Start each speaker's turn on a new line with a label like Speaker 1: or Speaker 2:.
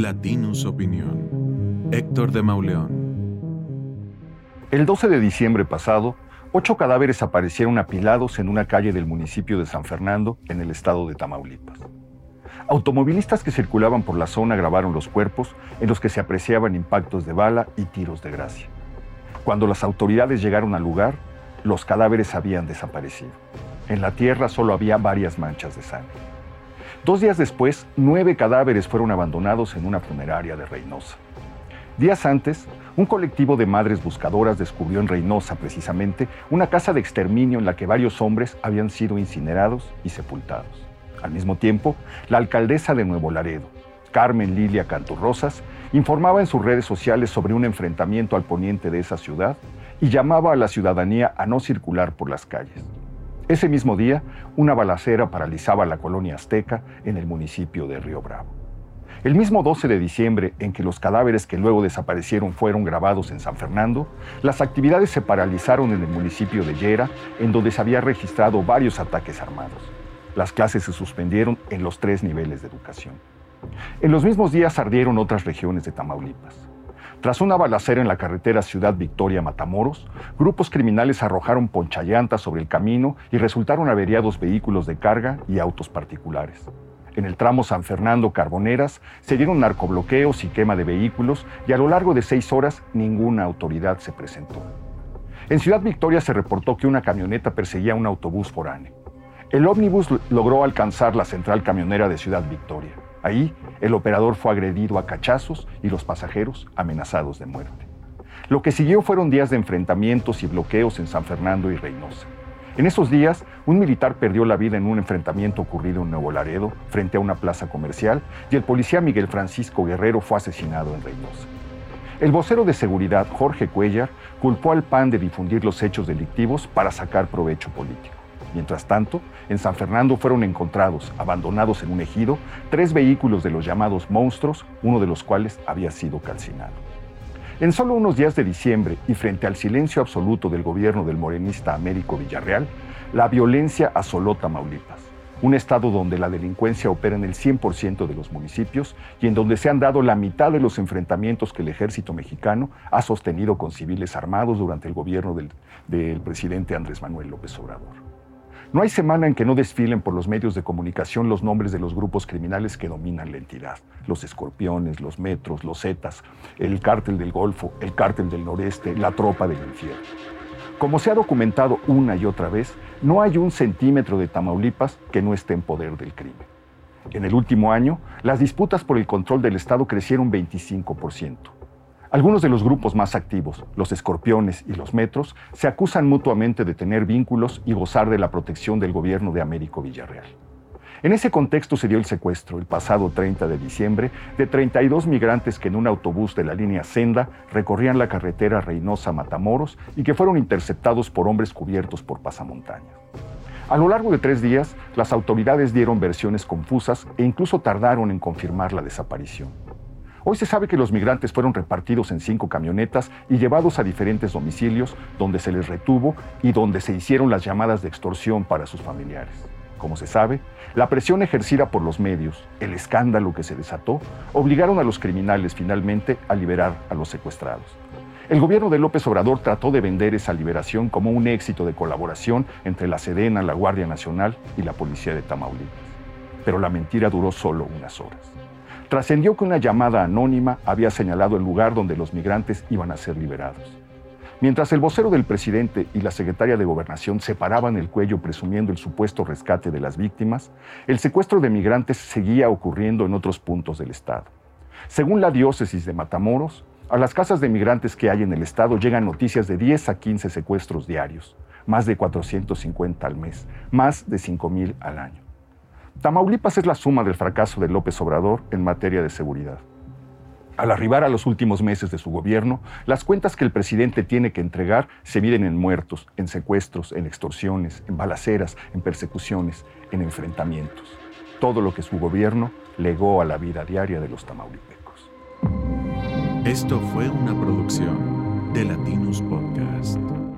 Speaker 1: Latinus Opinión. Héctor de Mauleón.
Speaker 2: El 12 de diciembre pasado, ocho cadáveres aparecieron apilados en una calle del municipio de San Fernando, en el estado de Tamaulipas. Automovilistas que circulaban por la zona grabaron los cuerpos en los que se apreciaban impactos de bala y tiros de gracia. Cuando las autoridades llegaron al lugar, los cadáveres habían desaparecido. En la tierra solo había varias manchas de sangre. Dos días después, nueve cadáveres fueron abandonados en una funeraria de Reynosa. Días antes, un colectivo de madres buscadoras descubrió en Reynosa, precisamente, una casa de exterminio en la que varios hombres habían sido incinerados y sepultados. Al mismo tiempo, la alcaldesa de Nuevo Laredo, Carmen Lilia Canturrosas, informaba en sus redes sociales sobre un enfrentamiento al poniente de esa ciudad y llamaba a la ciudadanía a no circular por las calles. Ese mismo día, una balacera paralizaba la colonia azteca en el municipio de Río Bravo. El mismo 12 de diciembre, en que los cadáveres que luego desaparecieron fueron grabados en San Fernando, las actividades se paralizaron en el municipio de Yera, en donde se había registrado varios ataques armados. Las clases se suspendieron en los tres niveles de educación. En los mismos días ardieron otras regiones de Tamaulipas. Tras una balacera en la carretera Ciudad Victoria-Matamoros, grupos criminales arrojaron ponchallantas sobre el camino y resultaron averiados vehículos de carga y autos particulares. En el tramo San Fernando-Carboneras se dieron narcobloqueos y quema de vehículos y a lo largo de seis horas ninguna autoridad se presentó. En Ciudad Victoria se reportó que una camioneta perseguía un autobús foráneo. El ómnibus logró alcanzar la central camionera de Ciudad Victoria. Ahí, el operador fue agredido a cachazos y los pasajeros amenazados de muerte. Lo que siguió fueron días de enfrentamientos y bloqueos en San Fernando y Reynosa. En esos días, un militar perdió la vida en un enfrentamiento ocurrido en Nuevo Laredo, frente a una plaza comercial, y el policía Miguel Francisco Guerrero fue asesinado en Reynosa. El vocero de seguridad, Jorge Cuellar, culpó al PAN de difundir los hechos delictivos para sacar provecho político. Mientras tanto, en San Fernando fueron encontrados, abandonados en un ejido, tres vehículos de los llamados monstruos, uno de los cuales había sido calcinado. En solo unos días de diciembre y frente al silencio absoluto del gobierno del morenista Américo Villarreal, la violencia asoló Tamaulipas, un estado donde la delincuencia opera en el 100% de los municipios y en donde se han dado la mitad de los enfrentamientos que el ejército mexicano ha sostenido con civiles armados durante el gobierno del, del presidente Andrés Manuel López Obrador. No hay semana en que no desfilen por los medios de comunicación los nombres de los grupos criminales que dominan la entidad. Los escorpiones, los metros, los zetas, el cártel del Golfo, el cártel del Noreste, la tropa del infierno. Como se ha documentado una y otra vez, no hay un centímetro de Tamaulipas que no esté en poder del crimen. En el último año, las disputas por el control del Estado crecieron 25%. Algunos de los grupos más activos, los escorpiones y los metros, se acusan mutuamente de tener vínculos y gozar de la protección del gobierno de Américo Villarreal. En ese contexto se dio el secuestro, el pasado 30 de diciembre, de 32 migrantes que en un autobús de la línea Senda recorrían la carretera Reynosa-Matamoros y que fueron interceptados por hombres cubiertos por pasamontañas. A lo largo de tres días, las autoridades dieron versiones confusas e incluso tardaron en confirmar la desaparición. Hoy se sabe que los migrantes fueron repartidos en cinco camionetas y llevados a diferentes domicilios donde se les retuvo y donde se hicieron las llamadas de extorsión para sus familiares. Como se sabe, la presión ejercida por los medios, el escándalo que se desató, obligaron a los criminales finalmente a liberar a los secuestrados. El gobierno de López Obrador trató de vender esa liberación como un éxito de colaboración entre la Sedena, la Guardia Nacional y la Policía de Tamaulipas. Pero la mentira duró solo unas horas trascendió que una llamada anónima había señalado el lugar donde los migrantes iban a ser liberados. Mientras el vocero del presidente y la secretaria de Gobernación separaban el cuello presumiendo el supuesto rescate de las víctimas, el secuestro de migrantes seguía ocurriendo en otros puntos del estado. Según la diócesis de Matamoros, a las casas de migrantes que hay en el estado llegan noticias de 10 a 15 secuestros diarios, más de 450 al mes, más de 5 mil al año. Tamaulipas es la suma del fracaso de López Obrador en materia de seguridad. Al arribar a los últimos meses de su gobierno, las cuentas que el presidente tiene que entregar se miden en muertos, en secuestros, en extorsiones, en balaceras, en persecuciones, en enfrentamientos. Todo lo que su gobierno legó a la vida diaria de los tamaulipecos.
Speaker 1: Esto fue una producción de Latinos Podcast.